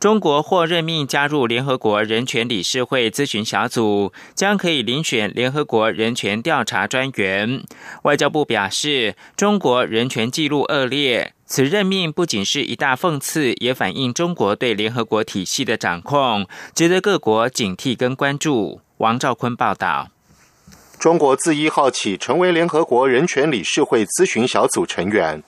中国或任命加入联合国人权理事会咨询小组，将可以遴选联合国人权调查专员。外交部表示，中国人权记录恶劣，此任命不仅是一大讽刺，也反映中国对联合国体系的掌控，值得各国警惕跟关注。王兆坤报道。中国自一号起成为联合国人权理事会咨询小组成员。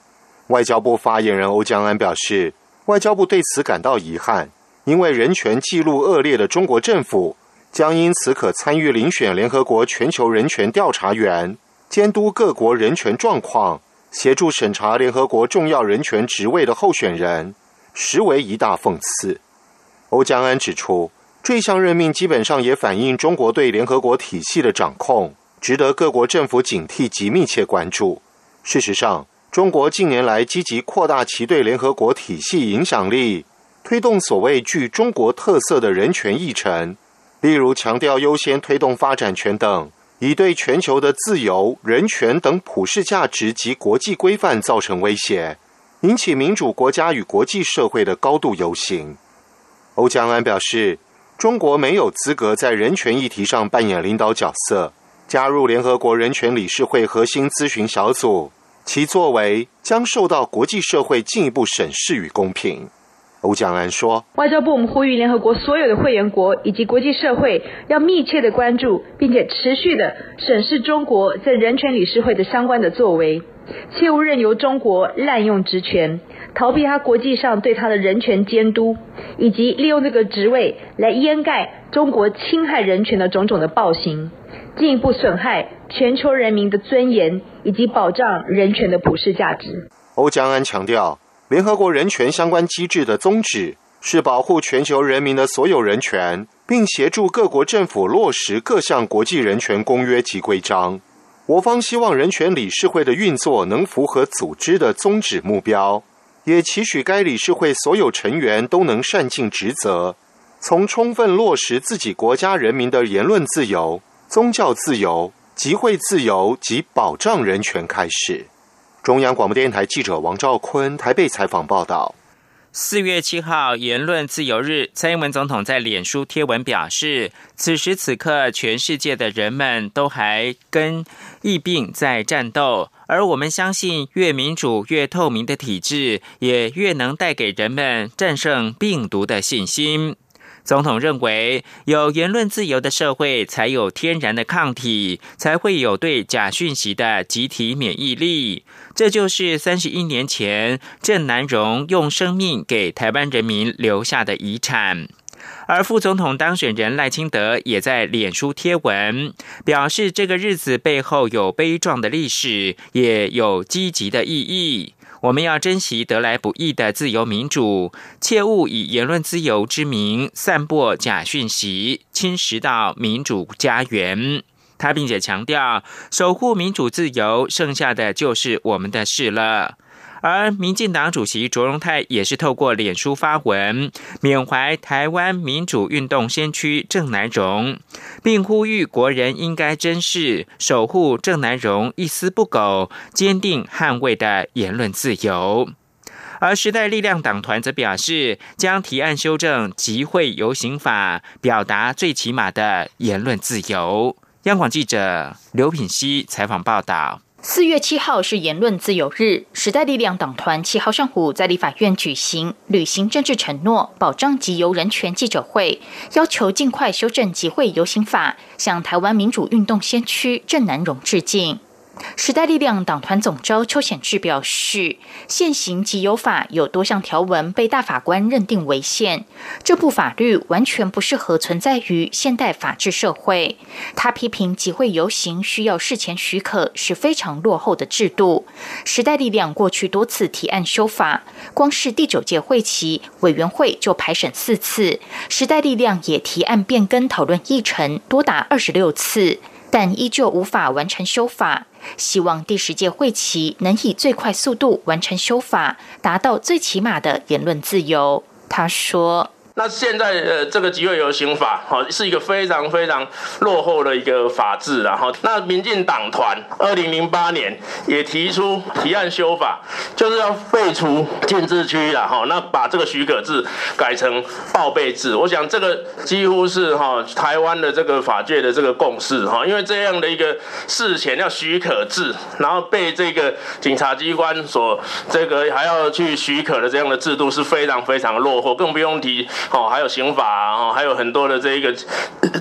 外交部发言人欧江安表示，外交部对此感到遗憾，因为人权记录恶劣的中国政府将因此可参与遴选联合国全球人权调查员，监督各国人权状况，协助审查联合国重要人权职位的候选人，实为一大讽刺。欧江安指出，这项任命基本上也反映中国对联合国体系的掌控。值得各国政府警惕及密切关注。事实上，中国近年来积极扩大其对联合国体系影响力，推动所谓具中国特色的人权议程，例如强调优先推动发展权等，以对全球的自由、人权等普世价值及国际规范造成威胁，引起民主国家与国际社会的高度游行。欧江安表示，中国没有资格在人权议题上扮演领导角色。加入联合国人权理事会核心咨询小组，其作为将受到国际社会进一步审视与公平。欧江安说：“外交部我们呼吁联合国所有的会员国以及国际社会，要密切的关注，并且持续的审视中国在人权理事会的相关的作为，切勿任由中国滥用职权，逃避他国际上对他的人权监督，以及利用这个职位来掩盖中国侵害人权的种种的暴行。”进一步损害全球人民的尊严以及保障人权的普世价值。欧江安强调，联合国人权相关机制的宗旨是保护全球人民的所有人权，并协助各国政府落实各项国际人权公约及规章。我方希望人权理事会的运作能符合组织的宗旨目标，也期许该理事会所有成员都能善尽职责，从充分落实自己国家人民的言论自由。宗教自由、集会自由及保障人权开始。中央广播电台记者王兆坤台北采访报道。四月七号，言论自由日，蔡英文总统在脸书贴文表示：“此时此刻，全世界的人们都还跟疫病在战斗，而我们相信，越民主、越透明的体制，也越能带给人们战胜病毒的信心。”总统认为，有言论自由的社会，才有天然的抗体，才会有对假讯息的集体免疫力。这就是三十一年前郑南荣用生命给台湾人民留下的遗产。而副总统当选人赖清德也在脸书贴文，表示这个日子背后有悲壮的历史，也有积极的意义。我们要珍惜得来不易的自由民主，切勿以言论自由之名散播假讯息，侵蚀到民主家园。他并且强调，守护民主自由，剩下的就是我们的事了。而民进党主席卓荣泰也是透过脸书发文，缅怀台湾民主运动先驱郑南荣，并呼吁国人应该珍视、守护郑南荣一丝不苟、坚定捍卫的言论自由。而时代力量党团则表示，将提案修正集会游行法，表达最起码的言论自由。央广记者刘品熙采访报道。四月七号是言论自由日，时代力量党团七号上午在立法院举行履行政治承诺、保障集邮人权记者会，要求尽快修正集会游行法，向台湾民主运动先驱郑南荣致敬。时代力量党团总召邱显志表示，现行集邮法有多项条文被大法官认定违宪，这部法律完全不适合存在于现代法治社会。他批评集会游行需要事前许可是非常落后的制度。时代力量过去多次提案修法，光是第九届会期委员会就排审四次，时代力量也提案变更讨论议程多达二十六次。但依旧无法完成修法。希望第十届会期能以最快速度完成修法，达到最起码的言论自由。他说。那现在呃，这个集会游行法，哈，是一个非常非常落后的一个法制，然后，那民进党团二零零八年也提出提案修法，就是要废除禁制区了，哈，那把这个许可制改成报备制。我想这个几乎是哈台湾的这个法界的这个共识，哈，因为这样的一个事前要许可制，然后被这个警察机关所这个还要去许可的这样的制度是非常非常落后，更不用提。哦，还有刑法哦，还有很多的这一个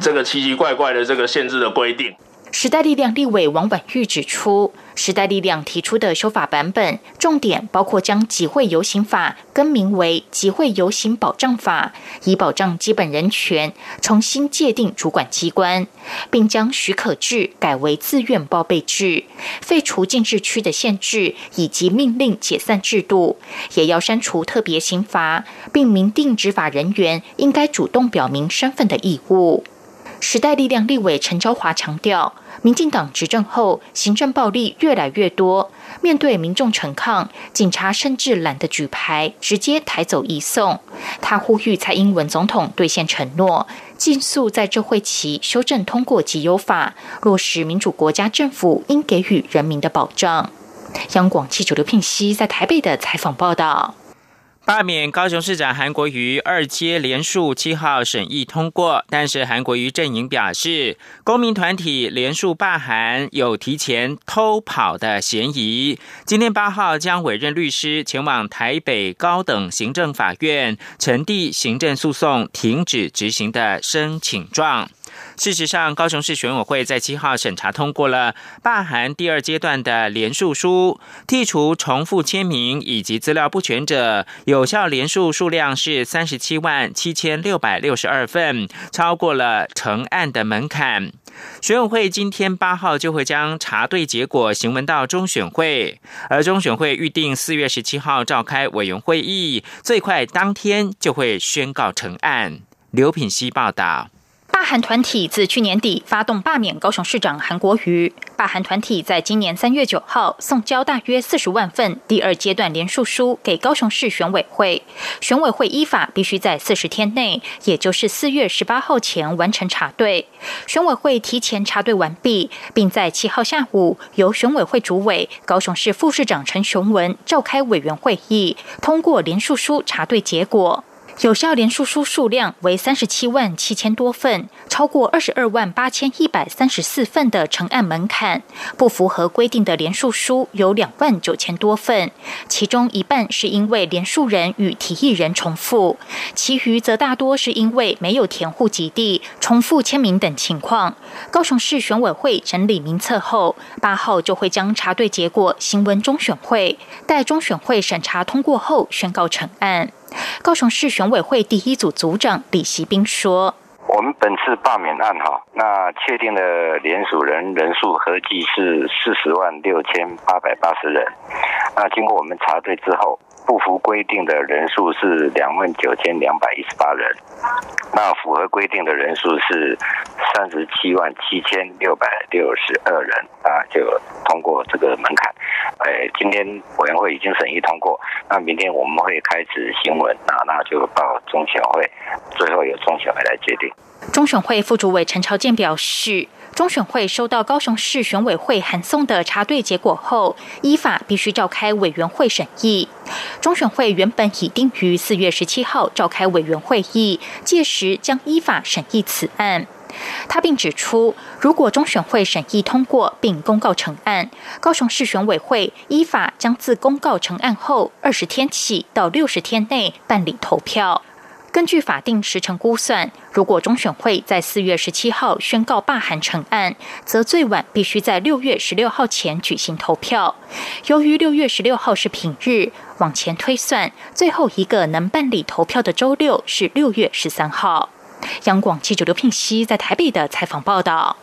这个奇奇怪怪的这个限制的规定。时代力量立委王婉玉指出，时代力量提出的修法版本，重点包括将集会游行法更名为集会游行保障法，以保障基本人权；重新界定主管机关，并将许可制改为自愿报备制，废除禁制区的限制以及命令解散制度，也要删除特别刑罚，并明定执法人员应该主动表明身份的义务。时代力量立委陈昭华强调，民进党执政后，行政暴力越来越多。面对民众陈抗，警察甚至懒得举牌，直接抬走移送。他呼吁蔡英文总统兑现承诺，尽速在这会期修正通过集邮法，落实民主国家政府应给予人民的保障。央广记者刘聘熙在台北的采访报道。罢免高雄市长韩国瑜二阶连署七号审议通过，但是韩国瑜阵营表示，公民团体连署罢韩有提前偷跑的嫌疑。今天八号将委任律师前往台北高等行政法院呈递行政诉讼停止执行的申请状。事实上，高雄市选委会在七号审查通过了罢韩第二阶段的联署书，剔除重复签名以及资料不全者，有效联署数量是三十七万七千六百六十二份，超过了成案的门槛。选委会今天八号就会将查对结果行文到中选会，而中选会预定四月十七号召开委员会议，最快当天就会宣告成案。刘品希报道。罢韩团体自去年底发动罢免高雄市长韩国瑜。罢韩团体在今年三月九号送交大约四十万份第二阶段联署书给高雄市选委会，选委会依法必须在四十天内，也就是四月十八号前完成查对。选委会提前查对完毕，并在七号下午由选委会主委高雄市副市长陈雄文召开委员会议，通过联署书查对结果。有效连署书数量为三十七万七千多份，超过二十二万八千一百三十四份的成案门槛。不符合规定的连署书有两万九千多份，其中一半是因为连署人与提议人重复，其余则大多是因为没有填户籍地、重复签名等情况。高雄市选委会整理名册后，八号就会将查对结果行文中选会，待中选会审查通过后宣告成案。高雄市选委会第一组组长李习斌说：“我们本次罢免案哈，那确定的联署人人数合计是四十万六千八百八十人。那经过我们查对之后。”不符规定的人数是两万九千两百一十八人，那符合规定的人数是三十七万七千六百六十二人啊，就通过这个门槛。哎，今天委员会已经审议通过，那明天我们会开始行文啊，那就报中选会，最后由中选会来决定。中选会副主委陈朝建表示。中选会收到高雄市选委会函送的查对结果后，依法必须召开委员会审议。中选会原本已定于四月十七号召开委员会议，届时将依法审议此案。他并指出，如果中选会审议通过并公告成案，高雄市选委会依法将自公告成案后二十天起到六十天内办理投票。根据法定时程估算，如果中选会在四月十七号宣告罢韩成案，则最晚必须在六月十六号前举行投票。由于六月十六号是平日，往前推算，最后一个能办理投票的周六是六月十三号。央广记者刘聘熙在台北的采访报道。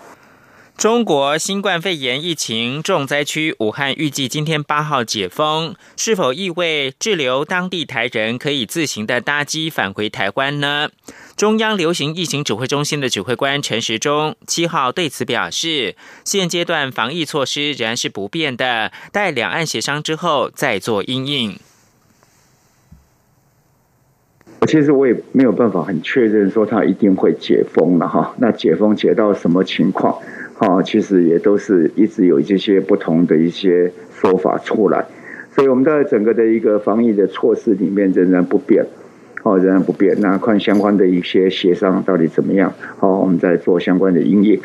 中国新冠肺炎疫情重灾区武汉预计今天八号解封，是否意味滞留当地台人可以自行的搭机返回台湾呢？中央流行疫情指挥中心的指挥官陈时中七号对此表示，现阶段防疫措施仍然是不变的，待两岸协商之后再做应应。其实我也没有办法很确认说他一定会解封了哈，那解封解到什么情况？好，其实也都是一直有这些不同的一些说法出来，所以我们在整个的一个防疫的措施里面仍然不变，哦，仍然不变。那看相关的一些协商到底怎么样？好，我们再做相关的应应。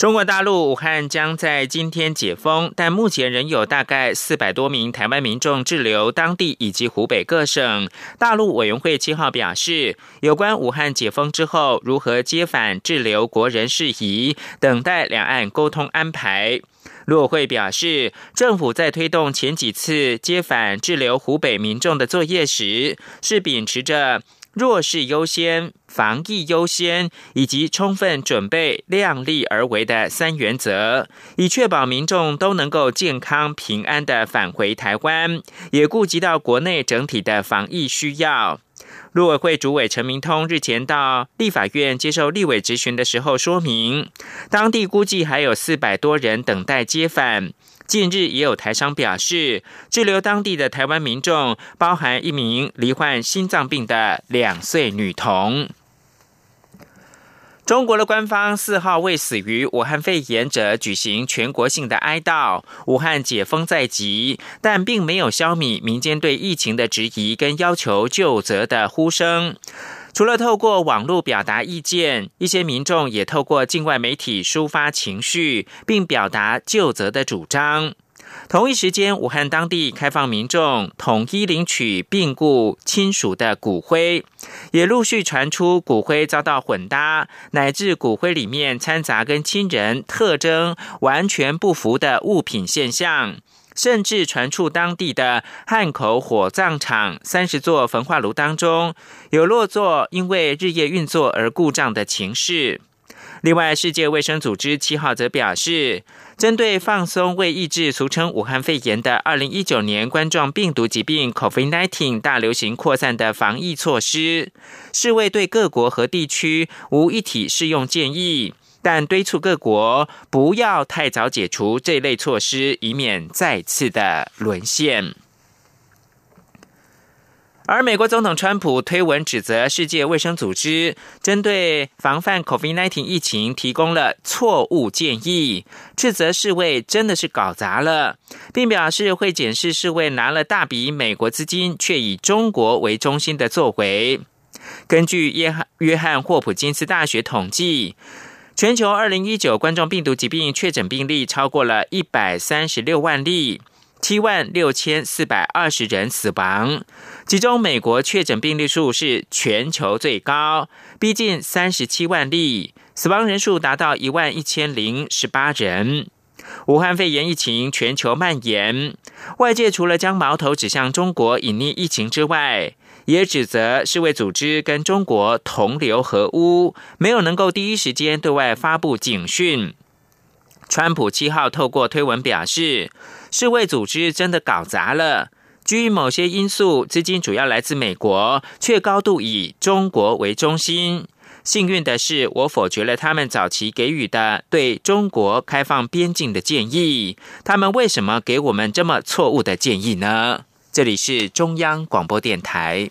中国大陆武汉将在今天解封，但目前仍有大概四百多名台湾民众滞留当地以及湖北各省。大陆委员会七号表示，有关武汉解封之后如何接返滞留国人事宜，等待两岸沟通安排。陆委会表示，政府在推动前几次接返滞留湖北民众的作业时，是秉持着。弱势优先、防疫优先以及充分准备、量力而为的三原则，以确保民众都能够健康平安的返回台湾，也顾及到国内整体的防疫需要。陆委会主委陈明通日前到立法院接受立委质询的时候说明，当地估计还有四百多人等待接返。近日也有台商表示，滞留当地的台湾民众，包含一名罹患心脏病的两岁女童。中国的官方四号为死于武汉肺炎者举行全国性的哀悼，武汉解封在即，但并没有消弭民间对疫情的质疑跟要求就责的呼声。除了透过网络表达意见，一些民众也透过境外媒体抒发情绪，并表达就责的主张。同一时间，武汉当地开放民众统一领取病故亲属的骨灰，也陆续传出骨灰遭到混搭，乃至骨灰里面掺杂跟亲人特征完全不符的物品现象。甚至传出当地的汉口火葬场三十座焚化炉当中有落座因为日夜运作而故障的情势。另外，世界卫生组织七号则表示，针对放松未抑制俗称武汉肺炎的二零一九年冠状病毒疾病 （COVID-19） 大流行扩散的防疫措施，世卫对各国和地区无一体适用建议。但敦促各国不要太早解除这类措施，以免再次的沦陷。而美国总统川普推文指责世界卫生组织针对防范 COVID-19 疫情提供了错误建议，斥责世卫真的是搞砸了，并表示会检视世卫拿了大笔美国资金却以中国为中心的作为。根据约翰约翰霍普金斯大学统计。全球二零一九冠状病毒疾病确诊病例超过了一百三十六万例，七万六千四百二十人死亡，其中美国确诊病例数是全球最高，逼近三十七万例，死亡人数达到一万一千零十八人。武汉肺炎疫情全球蔓延，外界除了将矛头指向中国隐匿疫情之外，也指责世卫组织跟中国同流合污，没有能够第一时间对外发布警讯。川普七号透过推文表示，世卫组织真的搞砸了。基于某些因素，资金主要来自美国，却高度以中国为中心。幸运的是，我否决了他们早期给予的对中国开放边境的建议。他们为什么给我们这么错误的建议呢？这里是中央广播电台。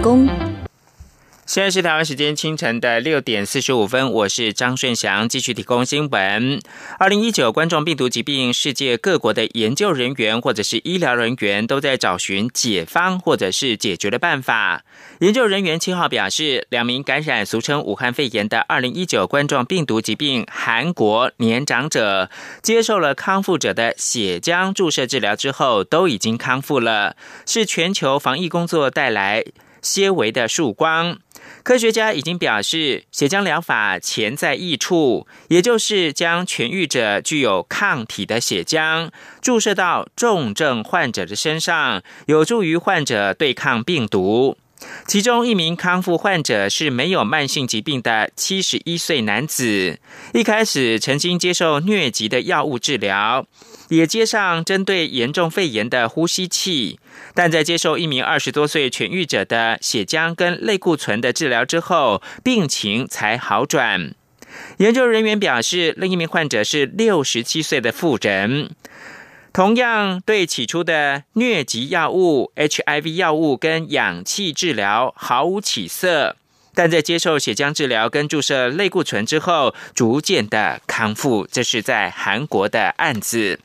公现在是台湾时间清晨的六点四十五分，我是张顺祥，继续提供新闻。二零一九冠状病毒疾病，世界各国的研究人员或者是医疗人员都在找寻解方或者是解决的办法。研究人员七号表示，两名感染俗称武汉肺炎的二零一九冠状病毒疾病韩国年长者，接受了康复者的血浆注射治疗之后，都已经康复了，是全球防疫工作带来纤维的曙光。科学家已经表示，血浆疗法潜在益处，也就是将痊愈者具有抗体的血浆注射到重症患者的身上，有助于患者对抗病毒。其中一名康复患者是没有慢性疾病的七十一岁男子，一开始曾经接受疟疾的药物治疗，也接上针对严重肺炎的呼吸器。但在接受一名二十多岁痊愈者的血浆跟类固醇的治疗之后，病情才好转。研究人员表示，另一名患者是六十七岁的妇人，同样对起初的疟疾药物、HIV 药物跟氧气治疗毫无起色，但在接受血浆治疗跟注射类固醇之后，逐渐的康复。这是在韩国的案子。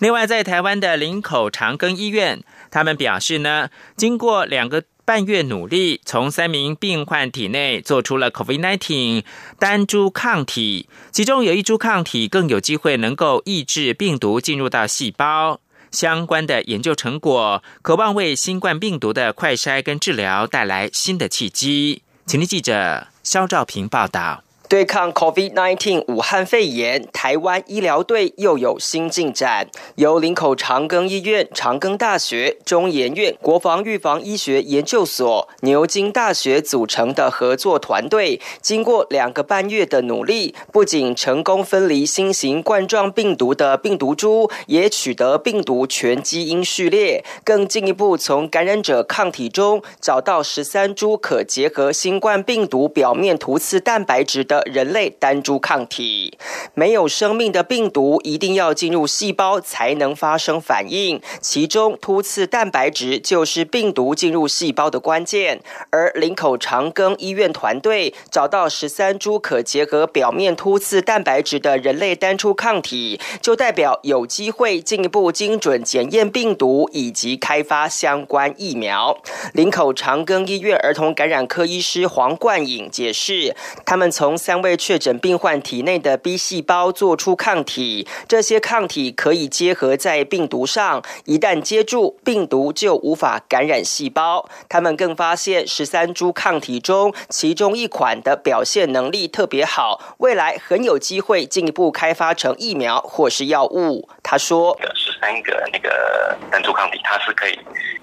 另外，在台湾的林口长庚医院，他们表示呢，经过两个半月努力，从三名病患体内做出了 COVID-19 单株抗体，其中有一株抗体更有机会能够抑制病毒进入到细胞。相关的研究成果，渴望为新冠病毒的快筛跟治疗带来新的契机。请听记者肖兆平报道。对抗 COVID-19 武汉肺炎，台湾医疗队又有新进展。由林口长庚医院、长庚大学、中研院国防预防医学研究所、牛津大学组成的合作团队，经过两个半月的努力，不仅成功分离新型冠状病毒的病毒株，也取得病毒全基因序列，更进一步从感染者抗体中找到十三株可结合新冠病毒表面突刺蛋白质的。人类单株抗体，没有生命的病毒一定要进入细胞才能发生反应，其中突刺蛋白质就是病毒进入细胞的关键。而林口长庚医院团队找到十三株可结合表面突刺蛋白质的人类单株抗体，就代表有机会进一步精准检验病毒以及开发相关疫苗。林口长庚医院儿童感染科医师黄冠颖解释，他们从三位确诊病患体内的 B 细胞做出抗体，这些抗体可以结合在病毒上，一旦接住病毒就无法感染细胞。他们更发现十三株抗体中，其中一款的表现能力特别好，未来很有机会进一步开发成疫苗或是药物。他说：“十三个那个单株抗体，它是可以，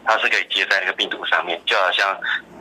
它是可以接在那个病毒上面，就好像。”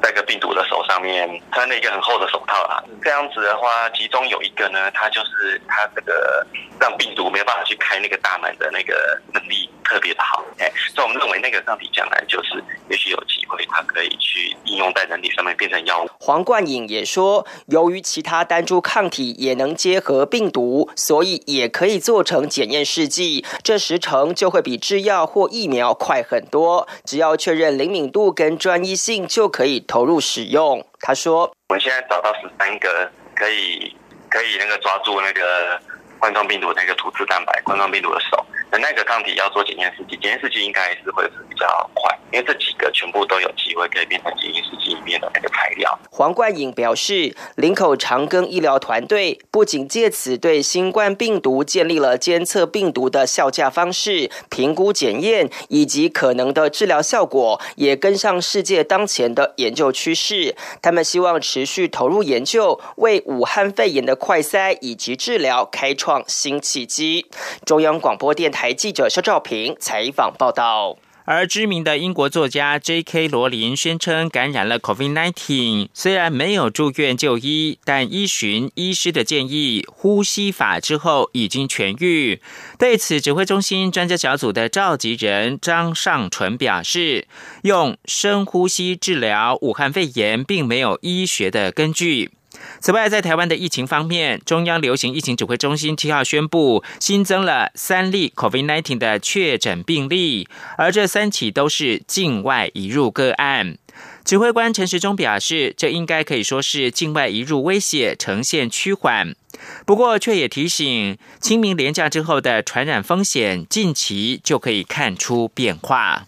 在个病毒的手上面穿了一个很厚的手套啦，这样子的话，其中有一个呢，它就是它这个让病毒没有办法去开那个大门的那个能力特别的好，哎，所以我们认为那个上体将来就是也许有机会，它可以去应用在人体上面变成药物。黄冠颖也说，由于其他单株抗体也能结合病毒，所以也可以做成检验试剂，这时程就会比制药或疫苗快很多。只要确认灵敏度跟专一性，就可以。投入使用，他说：“我们现在找到十三个可以可以那个抓住那个冠状病毒那个突刺蛋白，冠状病毒的手。”那个抗体要做检验试剂，检验试剂应该是会比较快，因为这几个全部都有机会可以变成检验试剂里面的那个材料。黄冠颖表示，林口长庚医疗团队不仅借此对新冠病毒建立了监测病毒的效价方式、评估检验以及可能的治疗效果，也跟上世界当前的研究趋势。他们希望持续投入研究，为武汉肺炎的快筛以及治疗开创新契机。中央广播电台。台记者肖兆平采访报道，而知名的英国作家 J.K. 罗琳宣称感染了 COVID-19，虽然没有住院就医，但依循医师的建议呼吸法之后已经痊愈。对此，指挥中心专家小组的召集人张尚纯表示，用深呼吸治疗武汉肺炎并没有医学的根据。此外，在台湾的疫情方面，中央流行疫情指挥中心七号宣布新增了三例 COVID-19 的确诊病例，而这三起都是境外移入个案。指挥官陈时中表示，这应该可以说是境外移入威胁呈现趋缓，不过却也提醒，清明连假之后的传染风险近期就可以看出变化。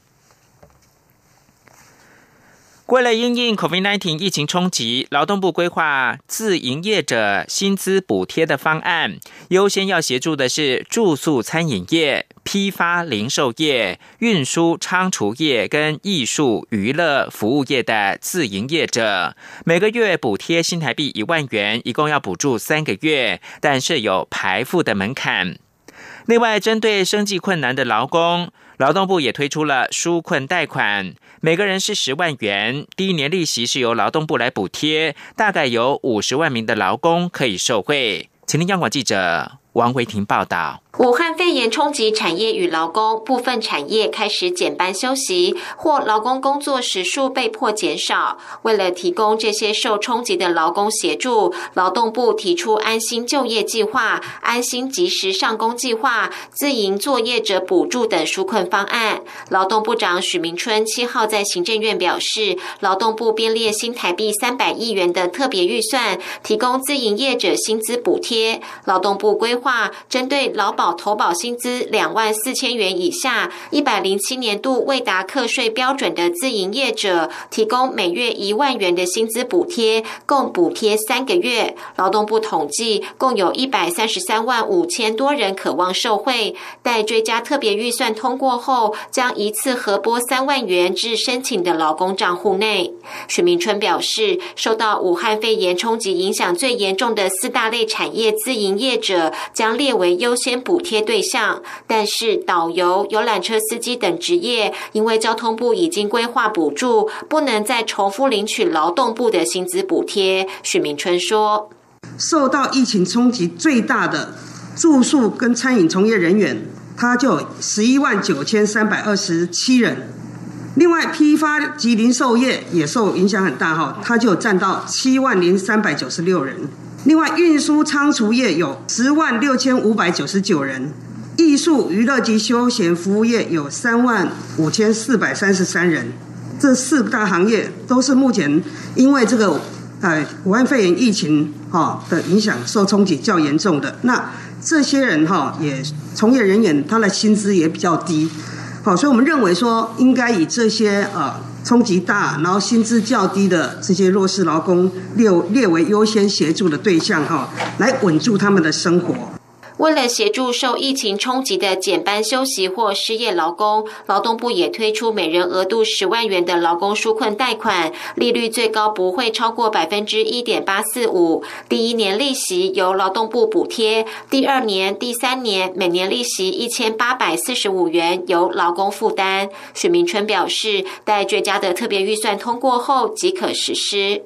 为了应应 COVID-19 疫情冲击，劳动部规划自营业者薪资补贴的方案，优先要协助的是住宿餐饮业、批发零售业、运输仓储业跟艺术娱乐服务业的自营业者，每个月补贴新台币一万元，一共要补助三个月，但设有排付的门槛。另外，针对生计困难的劳工，劳动部也推出了纾困贷款。每个人是十万元，第一年利息是由劳动部来补贴，大概有五十万名的劳工可以受惠。请听央广记者王维婷报道。武汉肺炎冲击产业与劳工，部分产业开始减班休息，或劳工工作时数被迫减少。为了提供这些受冲击的劳工协助，劳动部提出安心就业计划、安心及时上工计划、自营作业者补助等纾困方案。劳动部长许明春七号在行政院表示，劳动部编列新台币三百亿元的特别预算，提供自营业者薪资补贴。劳动部规划针对劳保。投保薪资两万四千元以下，一百零七年度未达课税标准的自营业者，提供每月一万元的薪资补贴，共补贴三个月。劳动部统计，共有一百三十三万五千多人渴望受惠。待追加特别预算通过后，将一次核拨三万元至申请的劳工账户内。许明春表示，受到武汉肺炎冲击影响最严重的四大类产业自营业者，将列为优先补。补贴对象，但是导游、游览车司机等职业，因为交通部已经规划补助，不能再重复领取劳动部的薪资补贴。许明春说：“受到疫情冲击最大的住宿跟餐饮从业人员，他就十一万九千三百二十七人。另外，批发及零售业也受影响很大哈，他就占到七万零三百九十六人。”另外，运输仓储业有十万六千五百九十九人，艺术娱乐及休闲服务业有三万五千四百三十三人。这四大行业都是目前因为这个呃武汉肺炎疫情哈的影响受冲击较严重的。那这些人哈也从业人员他的薪资也比较低，好，所以我们认为说应该以这些呃。冲击大，然后薪资较低的这些弱势劳工列列为优先协助的对象哈，来稳住他们的生活。为了协助受疫情冲击的减班休息或失业劳工，劳动部也推出每人额度十万元的劳工纾困贷款，利率最高不会超过百分之一点八四五。第一年利息由劳动部补贴，第二年、第三年每年利息一千八百四十五元由劳工负担。许明春表示，待追加的特别预算通过后即可实施。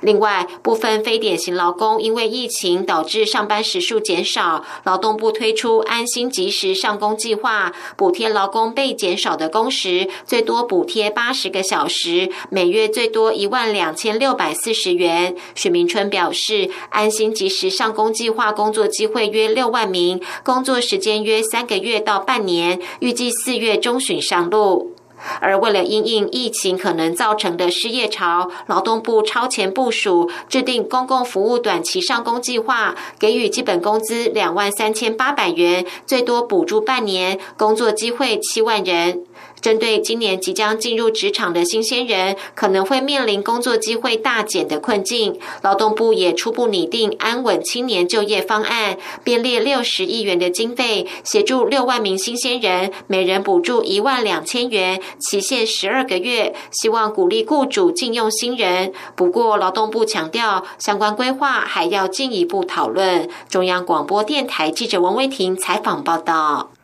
另外，部分非典型劳工因为疫情导致上班时数减少，劳动部推出安心及时上工计划，补贴劳工被减少的工时，最多补贴八十个小时，每月最多一万两千六百四十元。许明春表示，安心及时上工计划工作机会约六万名，工作时间约三个月到半年，预计四月中旬上路。而为了因应疫情可能造成的失业潮，劳动部超前部署，制定公共服务短期上工计划，给予基本工资两万三千八百元，最多补助半年，工作机会七万人。针对今年即将进入职场的新鲜人，可能会面临工作机会大减的困境，劳动部也初步拟定安稳青年就业方案，编列六十亿元的经费，协助六万名新鲜人，每人补助一万两千元，期限十二个月，希望鼓励雇主禁用新人。不过，劳动部强调，相关规划还要进一步讨论。中央广播电台记者王威婷采访报道。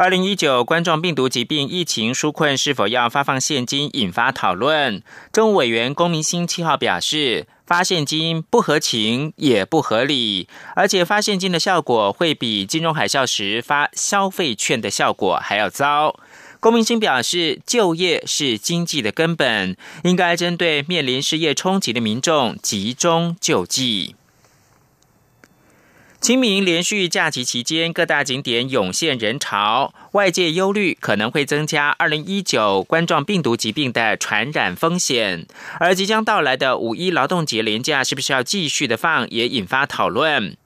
二零一九冠状病毒疾病疫情纾困是否要发放现金，引发讨论。政务委员龚明鑫七号表示，发现金不合情也不合理，而且发现金的效果会比金融海啸时发消费券的效果还要糟。龚明鑫表示，就业是经济的根本，应该针对面临失业冲击的民众集中救济。清明连续假期期间，各大景点涌现人潮，外界忧虑可能会增加二零一九冠状病毒疾病的传染风险。而即将到来的五一劳动节连假，是不是要继续的放，也引发讨论。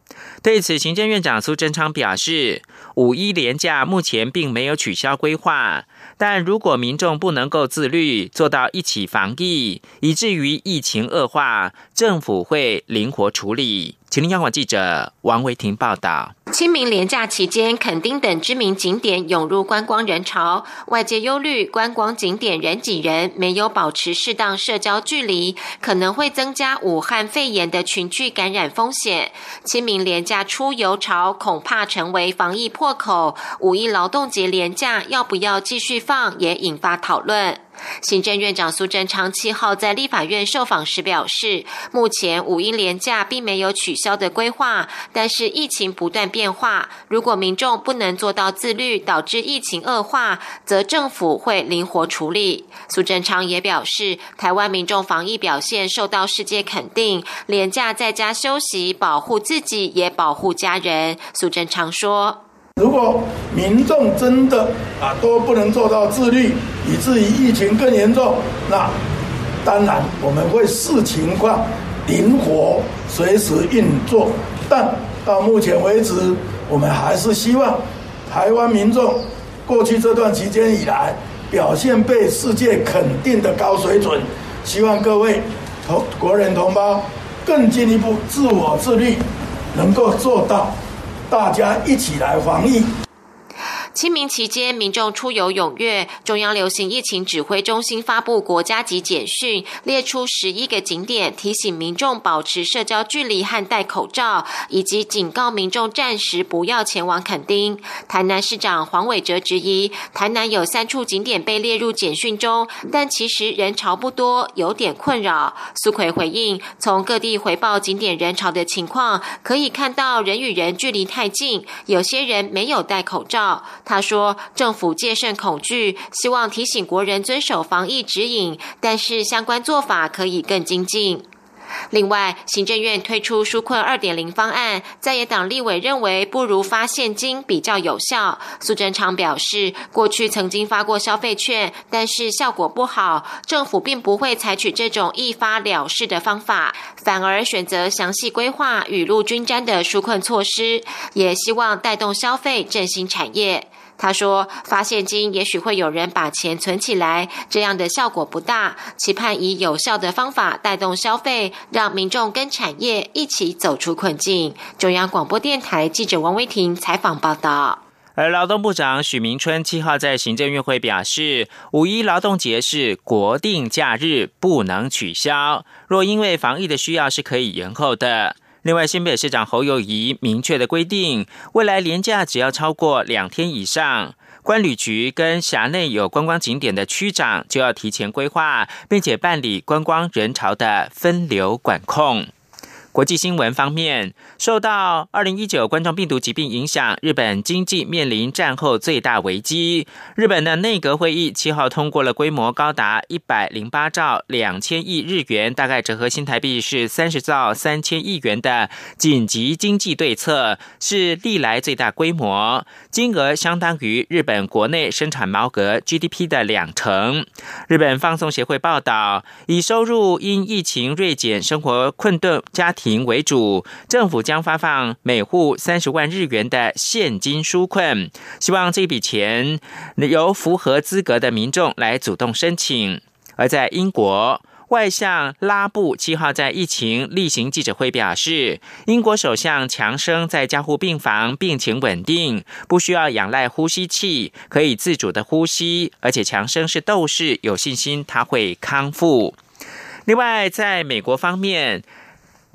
对此，行政院长苏贞昌表示，五一连假目前并没有取消规划，但如果民众不能够自律，做到一起防疫，以至于疫情恶化，政府会灵活处理。吉林央广记者王维婷报道。清明连假期间，垦丁等知名景点涌入观光人潮，外界忧虑观光景点人挤人，没有保持适当社交距离，可能会增加武汉肺炎的群聚感染风险。清明连假出游潮恐怕成为防疫破口，五一劳动节连假要不要继续放，也引发讨论。行政院长苏贞昌七号在立法院受访时表示，目前五一连假并没有取消的规划，但是疫情不断变化，如果民众不能做到自律，导致疫情恶化，则政府会灵活处理。苏贞昌也表示，台湾民众防疫表现受到世界肯定，连假在家休息，保护自己也保护家人。苏贞昌说。如果民众真的啊都不能做到自律，以至于疫情更严重，那当然我们会视情况灵活随时运作。但到目前为止，我们还是希望台湾民众过去这段期间以来表现被世界肯定的高水准，希望各位同国人同胞更进一步自我自律，能够做到。大家一起来防疫。清明期间，民众出游踊跃。中央流行疫情指挥中心发布国家级简讯，列出十一个景点，提醒民众保持社交距离和戴口罩，以及警告民众暂时不要前往垦丁。台南市长黄伟哲质疑，台南有三处景点被列入简讯中，但其实人潮不多，有点困扰。苏奎回应，从各地回报景点人潮的情况，可以看到人与人距离太近，有些人没有戴口罩。他说：“政府戒慎恐惧，希望提醒国人遵守防疫指引，但是相关做法可以更精进。”另外，行政院推出纾困二点零方案，在野党立委认为不如发现金比较有效。苏贞昌表示，过去曾经发过消费券，但是效果不好，政府并不会采取这种一发了事的方法，反而选择详细规划、雨露均沾的纾困措施，也希望带动消费、振兴产业。他说：“发现金也许会有人把钱存起来，这样的效果不大。期盼以有效的方法带动消费，让民众跟产业一起走出困境。”中央广播电台记者王威婷采访报道。而劳动部长许明春七号在行政院会表示，五一劳动节是国定假日，不能取消。若因为防疫的需要，是可以延后的。另外，新北市长侯友谊明确的规定，未来年假只要超过两天以上，关旅局跟辖内有观光景点的区长就要提前规划，并且办理观光人潮的分流管控。国际新闻方面，受到二零一九冠状病毒疾病影响，日本经济面临战后最大危机。日本的内阁会议七号通过了规模高达一百零八兆两千亿日元，大概折合新台币是三十兆三千亿元的紧急经济对策，是历来最大规模，金额相当于日本国内生产毛额 GDP 的两成。日本放送协会报道，以收入因疫情锐减、生活困顿家庭庭。为主，政府将发放每户三十万日元的现金纾困，希望这笔钱由符合资格的民众来主动申请。而在英国，外相拉布七号在疫情例行记者会表示，英国首相强生在加护病房病情稳定，不需要仰赖呼吸器，可以自主的呼吸，而且强生是斗士，有信心他会康复。另外，在美国方面。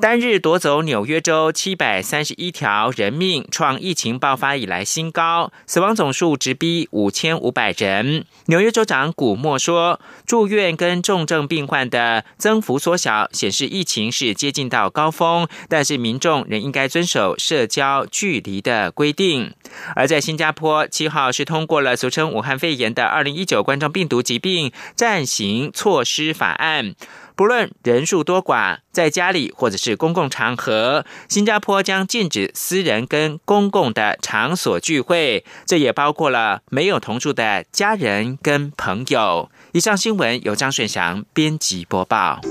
单日夺走纽约州七百三十一条人命，创疫情爆发以来新高，死亡总数直逼五千五百人。纽约州长古默说，住院跟重症病患的增幅缩小，显示疫情是接近到高峰，但是民众仍应该遵守社交距离的规定。而在新加坡，七号是通过了俗称武汉肺炎的二零一九冠状病毒疾病暂行措施法案。不论人数多寡，在家里或者是公共场合，新加坡将禁止私人跟公共的场所聚会，这也包括了没有同住的家人跟朋友。以上新闻由张顺祥编辑播报。